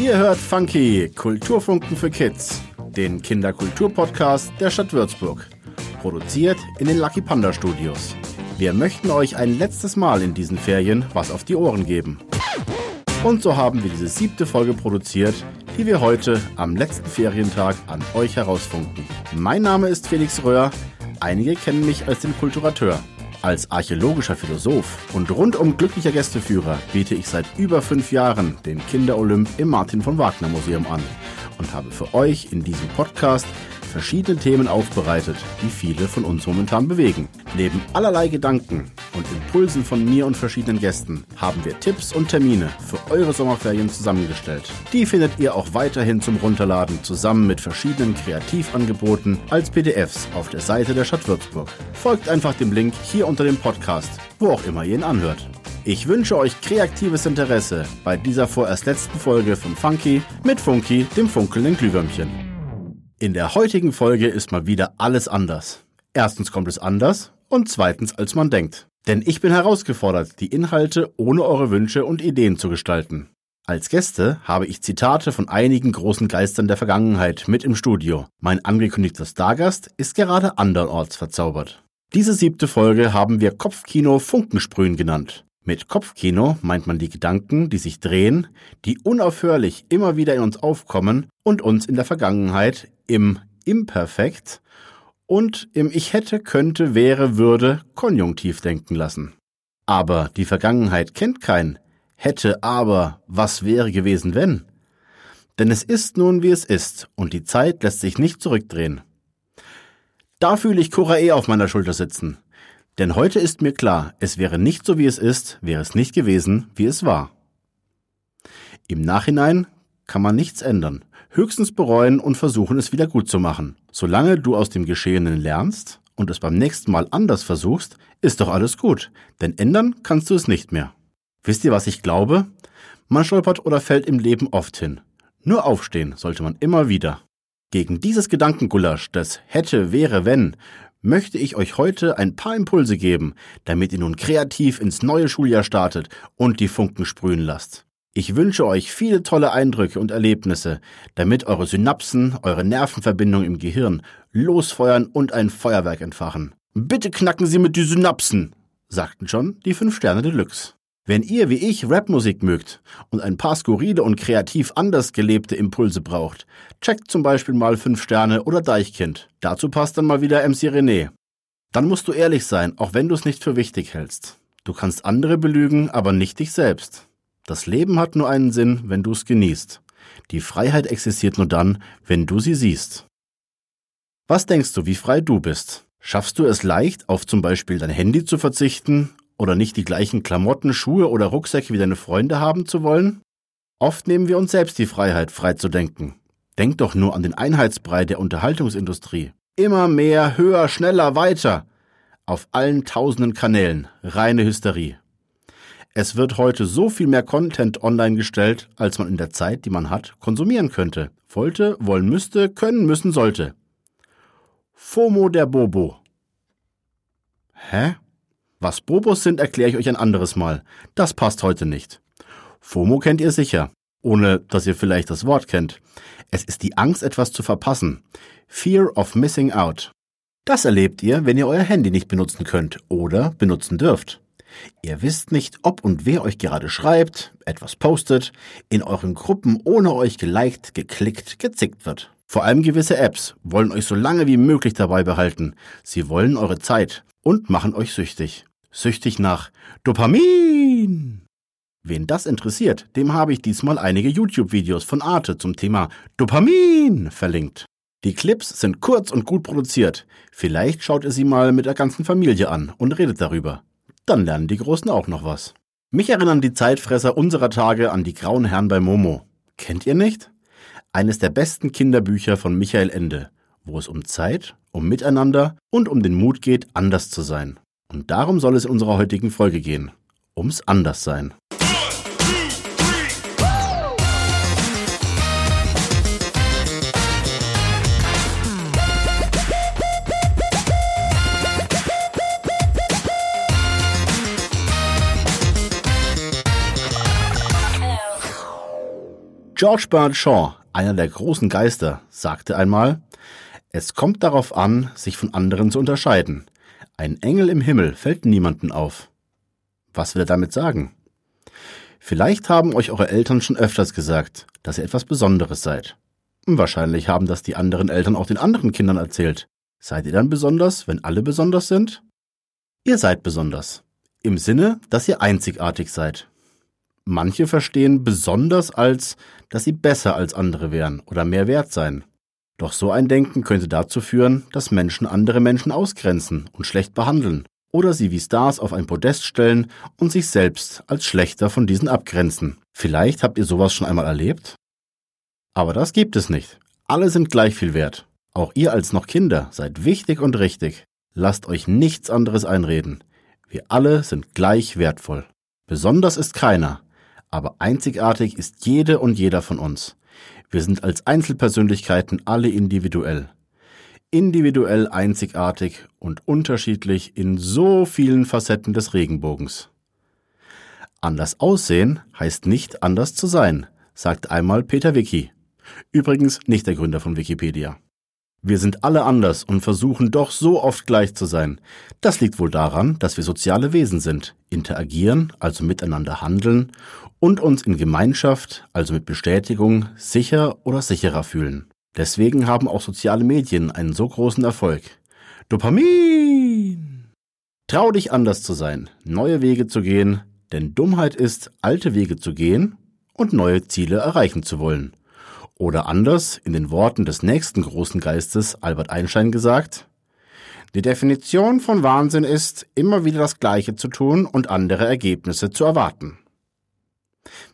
Ihr hört Funky, Kulturfunken für Kids, den Kinderkulturpodcast der Stadt Würzburg. Produziert in den Lucky Panda Studios. Wir möchten euch ein letztes Mal in diesen Ferien was auf die Ohren geben. Und so haben wir diese siebte Folge produziert, die wir heute am letzten Ferientag an euch herausfunken. Mein Name ist Felix Röhr. Einige kennen mich als den Kulturateur. Als archäologischer Philosoph und rundum glücklicher Gästeführer biete ich seit über fünf Jahren den Kinderolymp im Martin von Wagner Museum an und habe für euch in diesem Podcast verschiedene Themen aufbereitet, die viele von uns momentan bewegen. Neben allerlei Gedanken und Impulsen von mir und verschiedenen Gästen haben wir Tipps und Termine für eure Sommerferien zusammengestellt. Die findet ihr auch weiterhin zum Runterladen zusammen mit verschiedenen Kreativangeboten als PDFs auf der Seite der Stadt Würzburg. Folgt einfach dem Link hier unter dem Podcast, wo auch immer ihr ihn anhört. Ich wünsche euch kreatives Interesse bei dieser vorerst letzten Folge von Funky mit Funky, dem funkelnden Glühwürmchen. In der heutigen Folge ist mal wieder alles anders. Erstens kommt es anders und zweitens als man denkt. Denn ich bin herausgefordert, die Inhalte ohne eure Wünsche und Ideen zu gestalten. Als Gäste habe ich Zitate von einigen großen Geistern der Vergangenheit mit im Studio. Mein angekündigter Stargast ist gerade andernorts verzaubert. Diese siebte Folge haben wir Kopfkino Funkensprühen genannt. Mit Kopfkino meint man die Gedanken, die sich drehen, die unaufhörlich immer wieder in uns aufkommen und uns in der Vergangenheit im Imperfekt und im Ich hätte, könnte, wäre, würde Konjunktiv denken lassen. Aber die Vergangenheit kennt kein hätte, aber, was wäre gewesen, wenn? Denn es ist nun, wie es ist, und die Zeit lässt sich nicht zurückdrehen. Da fühle ich Kurae auf meiner Schulter sitzen. Denn heute ist mir klar, es wäre nicht so, wie es ist, wäre es nicht gewesen, wie es war. Im Nachhinein kann man nichts ändern, höchstens bereuen und versuchen, es wieder gut zu machen. Solange du aus dem Geschehenen lernst und es beim nächsten Mal anders versuchst, ist doch alles gut, denn ändern kannst du es nicht mehr. Wisst ihr, was ich glaube? Man stolpert oder fällt im Leben oft hin. Nur aufstehen sollte man immer wieder. Gegen dieses Gedankengulasch des hätte, wäre, wenn, möchte ich euch heute ein paar Impulse geben, damit ihr nun kreativ ins neue Schuljahr startet und die Funken sprühen lasst. Ich wünsche euch viele tolle Eindrücke und Erlebnisse, damit eure Synapsen, eure Nervenverbindungen im Gehirn losfeuern und ein Feuerwerk entfachen. Bitte knacken Sie mit die Synapsen, sagten schon die fünf Sterne Deluxe. Wenn ihr wie ich Rapmusik mögt und ein paar skurrile und kreativ anders gelebte Impulse braucht, checkt zum Beispiel mal 5 Sterne oder Deichkind. Dazu passt dann mal wieder MC René. Dann musst du ehrlich sein, auch wenn du es nicht für wichtig hältst. Du kannst andere belügen, aber nicht dich selbst. Das Leben hat nur einen Sinn, wenn du es genießt. Die Freiheit existiert nur dann, wenn du sie siehst. Was denkst du, wie frei du bist? Schaffst du es leicht, auf zum Beispiel dein Handy zu verzichten oder nicht die gleichen Klamotten, Schuhe oder Rucksäcke wie deine Freunde haben zu wollen? Oft nehmen wir uns selbst die Freiheit, frei zu denken. Denk doch nur an den Einheitsbrei der Unterhaltungsindustrie. Immer mehr, höher, schneller, weiter. Auf allen tausenden Kanälen. Reine Hysterie. Es wird heute so viel mehr Content online gestellt, als man in der Zeit, die man hat, konsumieren könnte. Wollte, wollen müsste, können müssen sollte. FOMO der Bobo. Hä? Was Bobos sind, erkläre ich euch ein anderes Mal. Das passt heute nicht. FOMO kennt ihr sicher, ohne dass ihr vielleicht das Wort kennt. Es ist die Angst, etwas zu verpassen. Fear of missing out. Das erlebt ihr, wenn ihr euer Handy nicht benutzen könnt oder benutzen dürft. Ihr wisst nicht, ob und wer euch gerade schreibt, etwas postet, in euren Gruppen ohne euch geliked, geklickt, gezickt wird. Vor allem gewisse Apps wollen euch so lange wie möglich dabei behalten. Sie wollen eure Zeit und machen euch süchtig süchtig nach Dopamin. Wen das interessiert, dem habe ich diesmal einige YouTube-Videos von Arte zum Thema Dopamin verlinkt. Die Clips sind kurz und gut produziert. Vielleicht schaut ihr sie mal mit der ganzen Familie an und redet darüber. Dann lernen die Großen auch noch was. Mich erinnern die Zeitfresser unserer Tage an die grauen Herren bei Momo. Kennt ihr nicht? Eines der besten Kinderbücher von Michael Ende, wo es um Zeit, um Miteinander und um den Mut geht, anders zu sein. Und darum soll es in unserer heutigen Folge gehen. Ums Anderssein. George Bernard Shaw, einer der großen Geister, sagte einmal, es kommt darauf an, sich von anderen zu unterscheiden. Ein Engel im Himmel fällt niemanden auf. Was will er damit sagen? Vielleicht haben euch eure Eltern schon öfters gesagt, dass ihr etwas Besonderes seid. Wahrscheinlich haben das die anderen Eltern auch den anderen Kindern erzählt. Seid ihr dann besonders, wenn alle besonders sind? Ihr seid besonders. Im Sinne, dass ihr einzigartig seid. Manche verstehen besonders als, dass sie besser als andere wären oder mehr wert seien. Doch so ein Denken könnte dazu führen, dass Menschen andere Menschen ausgrenzen und schlecht behandeln oder sie wie Stars auf ein Podest stellen und sich selbst als schlechter von diesen abgrenzen. Vielleicht habt ihr sowas schon einmal erlebt? Aber das gibt es nicht. Alle sind gleich viel wert. Auch ihr als noch Kinder seid wichtig und richtig. Lasst euch nichts anderes einreden. Wir alle sind gleich wertvoll. Besonders ist keiner, aber einzigartig ist jede und jeder von uns. Wir sind als Einzelpersönlichkeiten alle individuell. Individuell einzigartig und unterschiedlich in so vielen Facetten des Regenbogens. Anders aussehen heißt nicht anders zu sein, sagt einmal Peter Wiki. Übrigens nicht der Gründer von Wikipedia. Wir sind alle anders und versuchen doch so oft gleich zu sein. Das liegt wohl daran, dass wir soziale Wesen sind, interagieren, also miteinander handeln und uns in Gemeinschaft, also mit Bestätigung, sicher oder sicherer fühlen. Deswegen haben auch soziale Medien einen so großen Erfolg. Dopamin! Trau dich anders zu sein, neue Wege zu gehen, denn Dummheit ist, alte Wege zu gehen und neue Ziele erreichen zu wollen. Oder anders, in den Worten des nächsten großen Geistes Albert Einstein gesagt, die Definition von Wahnsinn ist, immer wieder das Gleiche zu tun und andere Ergebnisse zu erwarten.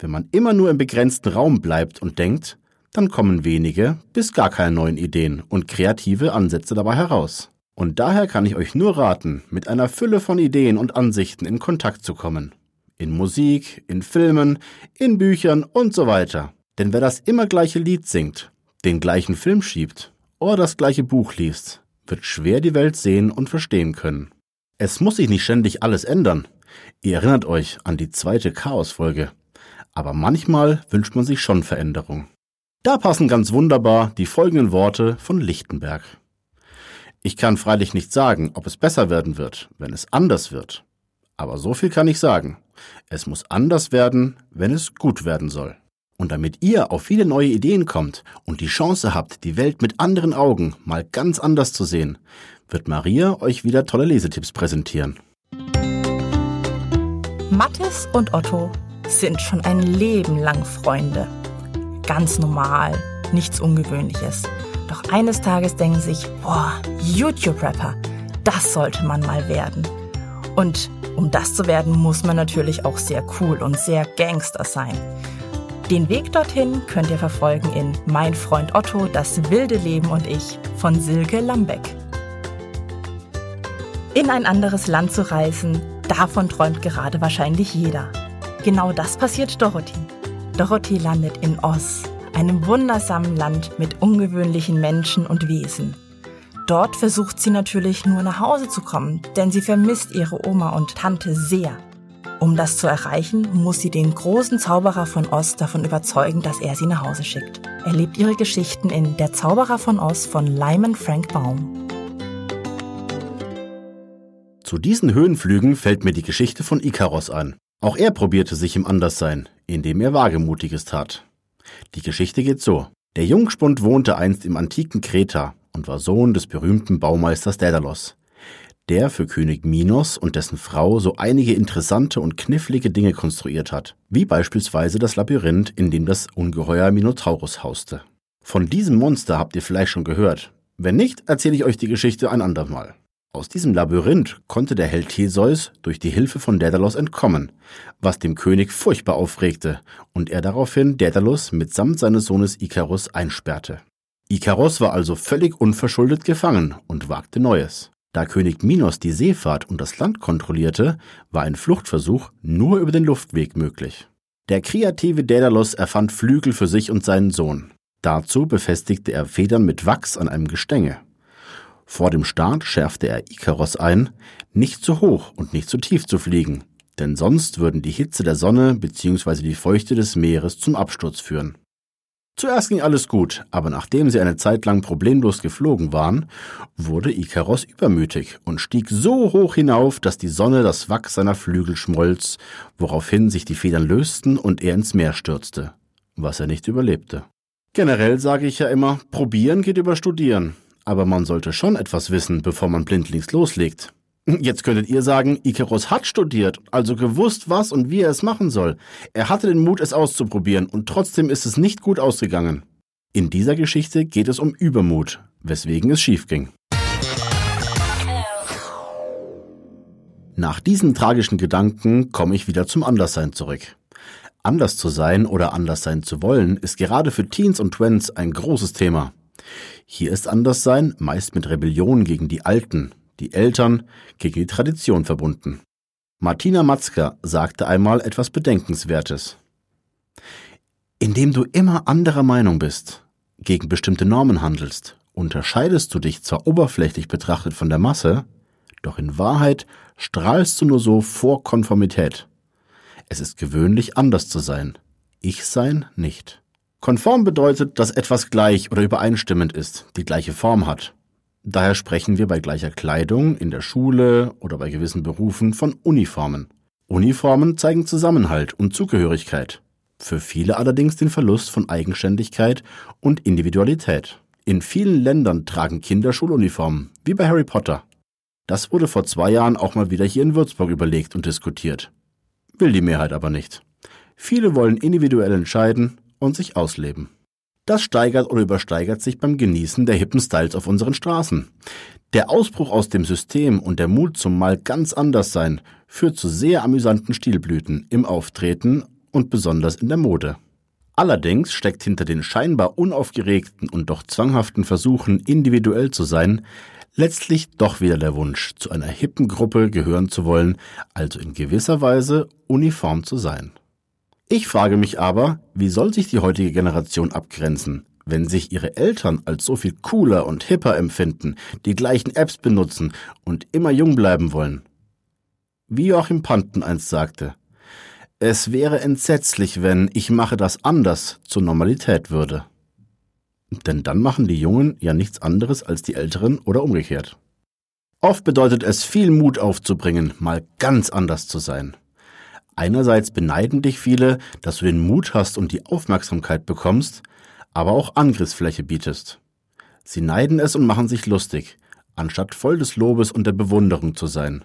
Wenn man immer nur im begrenzten Raum bleibt und denkt, dann kommen wenige bis gar keine neuen Ideen und kreative Ansätze dabei heraus. Und daher kann ich euch nur raten, mit einer Fülle von Ideen und Ansichten in Kontakt zu kommen. In Musik, in Filmen, in Büchern und so weiter. Denn wer das immer gleiche Lied singt, den gleichen Film schiebt oder das gleiche Buch liest, wird schwer die Welt sehen und verstehen können. Es muss sich nicht ständig alles ändern. Ihr erinnert euch an die zweite Chaos-Folge aber manchmal wünscht man sich schon Veränderung. Da passen ganz wunderbar die folgenden Worte von Lichtenberg. Ich kann freilich nicht sagen, ob es besser werden wird, wenn es anders wird. Aber so viel kann ich sagen. Es muss anders werden, wenn es gut werden soll. Und damit ihr auf viele neue Ideen kommt und die Chance habt, die Welt mit anderen Augen mal ganz anders zu sehen, wird Maria euch wieder tolle Lesetipps präsentieren. Mathis und Otto sind schon ein Leben lang Freunde. Ganz normal, nichts Ungewöhnliches. Doch eines Tages denken sich, boah, YouTube-Rapper, das sollte man mal werden. Und um das zu werden, muss man natürlich auch sehr cool und sehr Gangster sein. Den Weg dorthin könnt ihr verfolgen in Mein Freund Otto, das wilde Leben und ich von Silke Lambeck. In ein anderes Land zu reisen, davon träumt gerade wahrscheinlich jeder. Genau das passiert Dorothy. Dorothy landet in Oz, einem wundersamen Land mit ungewöhnlichen Menschen und Wesen. Dort versucht sie natürlich nur nach Hause zu kommen, denn sie vermisst ihre Oma und Tante sehr. Um das zu erreichen, muss sie den großen Zauberer von Oz davon überzeugen, dass er sie nach Hause schickt. Erlebt ihre Geschichten in Der Zauberer von Oz von Lyman Frank Baum. Zu diesen Höhenflügen fällt mir die Geschichte von Ikaros an. Auch er probierte sich im Anderssein, indem er Wagemutiges tat. Die Geschichte geht so. Der Jungspund wohnte einst im antiken Kreta und war Sohn des berühmten Baumeisters Daedalus, der für König Minos und dessen Frau so einige interessante und knifflige Dinge konstruiert hat, wie beispielsweise das Labyrinth, in dem das Ungeheuer Minotaurus hauste. Von diesem Monster habt ihr vielleicht schon gehört. Wenn nicht, erzähle ich euch die Geschichte ein andermal. Aus diesem Labyrinth konnte der Held Theseus durch die Hilfe von Daedalus entkommen, was dem König furchtbar aufregte und er daraufhin Daedalus mitsamt seines Sohnes Ikarus einsperrte. Ikaros war also völlig unverschuldet gefangen und wagte Neues. Da König Minos die Seefahrt und das Land kontrollierte, war ein Fluchtversuch nur über den Luftweg möglich. Der kreative Daedalus erfand Flügel für sich und seinen Sohn. Dazu befestigte er Federn mit Wachs an einem Gestänge. Vor dem Start schärfte er Ikaros ein, nicht zu hoch und nicht zu tief zu fliegen, denn sonst würden die Hitze der Sonne bzw. die Feuchte des Meeres zum Absturz führen. Zuerst ging alles gut, aber nachdem sie eine Zeit lang problemlos geflogen waren, wurde Ikaros übermütig und stieg so hoch hinauf, dass die Sonne das Wachs seiner Flügel schmolz, woraufhin sich die Federn lösten und er ins Meer stürzte, was er nicht überlebte. Generell sage ich ja immer, probieren geht über studieren, aber man sollte schon etwas wissen, bevor man blindlings loslegt. Jetzt könntet ihr sagen, Ikaros hat studiert, also gewusst, was und wie er es machen soll. Er hatte den Mut, es auszuprobieren, und trotzdem ist es nicht gut ausgegangen. In dieser Geschichte geht es um Übermut, weswegen es schief ging. Nach diesen tragischen Gedanken komme ich wieder zum Anderssein zurück. Anders zu sein oder anders sein zu wollen, ist gerade für Teens und Twents ein großes Thema. Hier ist Anderssein meist mit Rebellion gegen die Alten, die Eltern gegen die Tradition verbunden. Martina Matzka sagte einmal etwas Bedenkenswertes. Indem du immer anderer Meinung bist, gegen bestimmte Normen handelst, unterscheidest du dich zwar oberflächlich betrachtet von der Masse, doch in Wahrheit strahlst du nur so vor Konformität. Es ist gewöhnlich anders zu sein. Ich sein nicht. Konform bedeutet, dass etwas gleich oder übereinstimmend ist, die gleiche Form hat. Daher sprechen wir bei gleicher Kleidung in der Schule oder bei gewissen Berufen von Uniformen. Uniformen zeigen Zusammenhalt und Zugehörigkeit. Für viele allerdings den Verlust von Eigenständigkeit und Individualität. In vielen Ländern tragen Kinder Schuluniformen, wie bei Harry Potter. Das wurde vor zwei Jahren auch mal wieder hier in Würzburg überlegt und diskutiert. Will die Mehrheit aber nicht. Viele wollen individuell entscheiden und sich ausleben. Das steigert oder übersteigert sich beim Genießen der hippen Styles auf unseren Straßen. Der Ausbruch aus dem System und der Mut zum mal ganz anders sein führt zu sehr amüsanten Stilblüten im Auftreten und besonders in der Mode. Allerdings steckt hinter den scheinbar unaufgeregten und doch zwanghaften Versuchen, individuell zu sein, letztlich doch wieder der Wunsch, zu einer hippen Gruppe gehören zu wollen, also in gewisser Weise uniform zu sein. Ich frage mich aber, wie soll sich die heutige Generation abgrenzen, wenn sich ihre Eltern als so viel cooler und hipper empfinden, die gleichen Apps benutzen und immer jung bleiben wollen? Wie Joachim Panten einst sagte, es wäre entsetzlich, wenn ich mache das anders zur Normalität würde. Denn dann machen die Jungen ja nichts anderes als die Älteren oder umgekehrt. Oft bedeutet es viel Mut aufzubringen, mal ganz anders zu sein. Einerseits beneiden dich viele, dass du den Mut hast und die Aufmerksamkeit bekommst, aber auch Angriffsfläche bietest. Sie neiden es und machen sich lustig, anstatt voll des Lobes und der Bewunderung zu sein.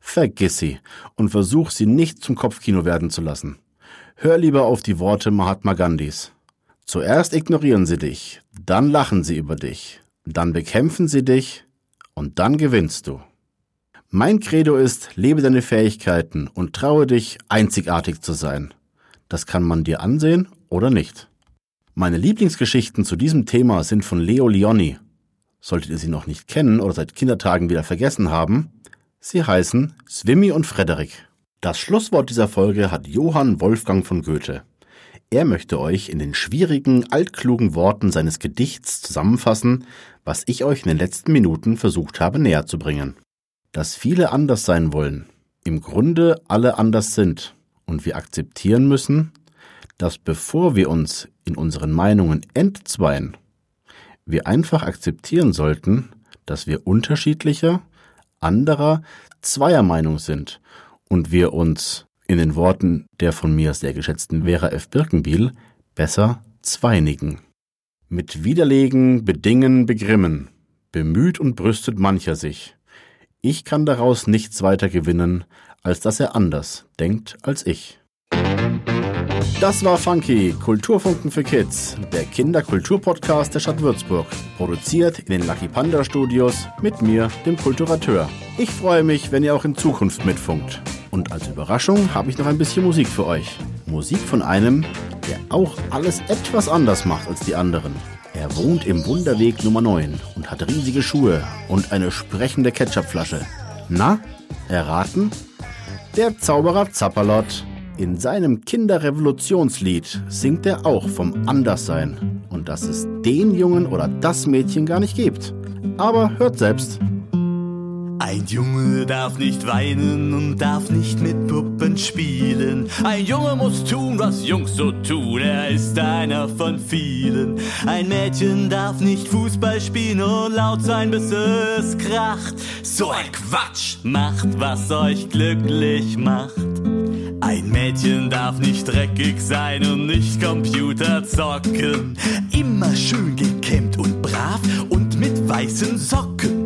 Vergiss sie und versuch sie nicht zum Kopfkino werden zu lassen. Hör lieber auf die Worte Mahatma Gandhis. Zuerst ignorieren sie dich, dann lachen sie über dich, dann bekämpfen sie dich und dann gewinnst du. Mein Credo ist, lebe deine Fähigkeiten und traue dich, einzigartig zu sein. Das kann man dir ansehen oder nicht. Meine Lieblingsgeschichten zu diesem Thema sind von Leo Leoni. Solltet ihr sie noch nicht kennen oder seit Kindertagen wieder vergessen haben, sie heißen Swimmy und Frederik. Das Schlusswort dieser Folge hat Johann Wolfgang von Goethe. Er möchte euch in den schwierigen, altklugen Worten seines Gedichts zusammenfassen, was ich euch in den letzten Minuten versucht habe näher zu bringen dass viele anders sein wollen, im Grunde alle anders sind und wir akzeptieren müssen, dass bevor wir uns in unseren Meinungen entzweien, wir einfach akzeptieren sollten, dass wir unterschiedlicher, anderer, zweier Meinung sind und wir uns in den Worten der von mir sehr geschätzten Vera F. Birkenbiel besser zweinigen. Mit Widerlegen, Bedingen, Begrimmen, bemüht und brüstet mancher sich, ich kann daraus nichts weiter gewinnen, als dass er anders denkt als ich. Das war Funky, Kulturfunken für Kids, der Kinderkulturpodcast der Stadt Würzburg. Produziert in den Lucky Panda Studios mit mir, dem Kulturateur. Ich freue mich, wenn ihr auch in Zukunft mitfunkt. Und als Überraschung habe ich noch ein bisschen Musik für euch. Musik von einem, der auch alles etwas anders macht als die anderen. Er wohnt im Wunderweg Nummer 9 und hat riesige Schuhe und eine sprechende Ketchupflasche. Na, erraten? Der Zauberer Zapperlot. In seinem Kinderrevolutionslied singt er auch vom Anderssein und dass es den Jungen oder das Mädchen gar nicht gibt. Aber hört selbst. Ein Junge darf nicht weinen und darf nicht mit Puppen spielen. Ein Junge muss tun, was Jungs so tun. Er ist einer von vielen. Ein Mädchen darf nicht Fußball spielen und laut sein, bis es kracht. So ein Quatsch! Macht, was euch glücklich macht. Ein Mädchen darf nicht dreckig sein und nicht Computer zocken. Immer schön gekämmt und brav und mit weißen Socken.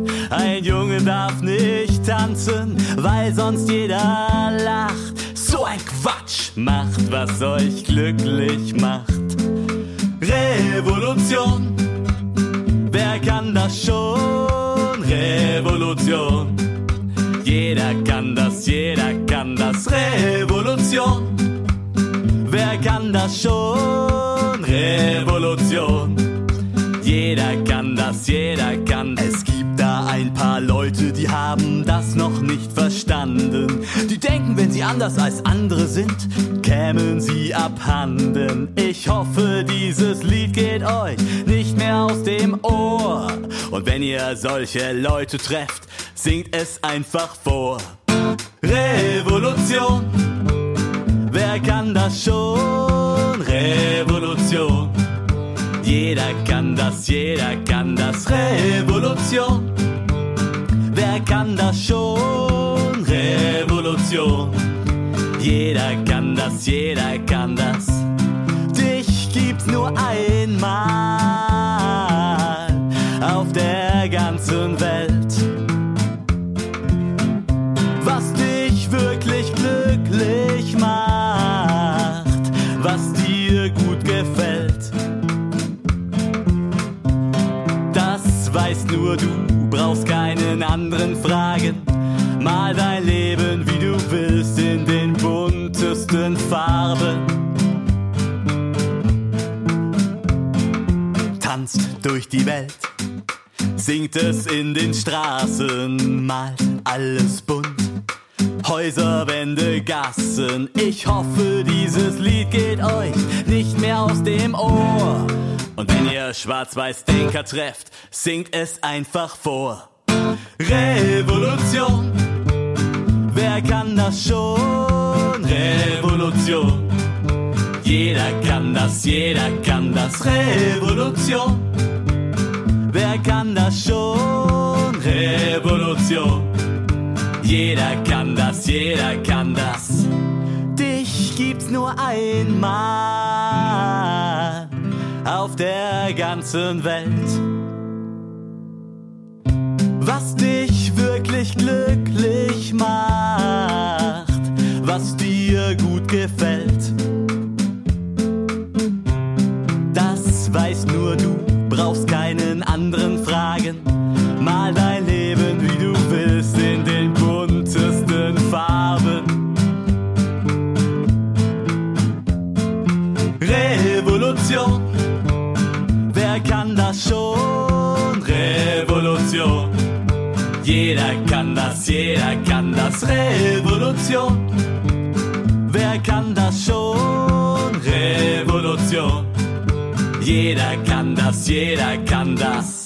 Ein Junge darf nicht tanzen, weil sonst jeder lacht. So ein Quatsch macht, was euch glücklich macht. Revolution, wer kann das schon? Revolution, jeder kann das, jeder kann das. Revolution, wer kann das schon? Revolution, jeder kann das, jeder kann. Es das noch nicht verstanden. Die denken, wenn sie anders als andere sind, kämen sie abhanden. Ich hoffe, dieses Lied geht euch nicht mehr aus dem Ohr. Und wenn ihr solche Leute trefft, singt es einfach vor. Revolution, wer kann das schon? Revolution. Jeder kann das, jeder kann das. Revolution wer kann das schon? Revolution. Jeder kann das, jeder kann das. Dich gibt's nur einmal auf der ganzen Welt. Mal dein Leben, wie du willst, in den buntesten Farben. Tanzt durch die Welt, singt es in den Straßen, malt alles bunt. Häuser, Wände, Gassen. Ich hoffe, dieses Lied geht euch nicht mehr aus dem Ohr. Und wenn ihr Schwarz-Weiß-Denker trefft, singt es einfach vor. Revolution, kann das schon? Revolution, jeder kann das, jeder kann das. Revolution, wer kann das schon? Revolution, jeder kann das, jeder kann das. Dich gibt's nur einmal auf der ganzen Welt. Was dich wirklich glücklich macht, was dir gut gefällt. Das weißt nur du, brauchst keinen anderen fragen. Mal dein Leben, wie du willst, in den buntesten Farben. Revolution Wer kann das schon? Revolution. Jeder kann das, jeder kann das. Revolution. Kann das schon? Revolution. Jeder kann das, jeder kann das.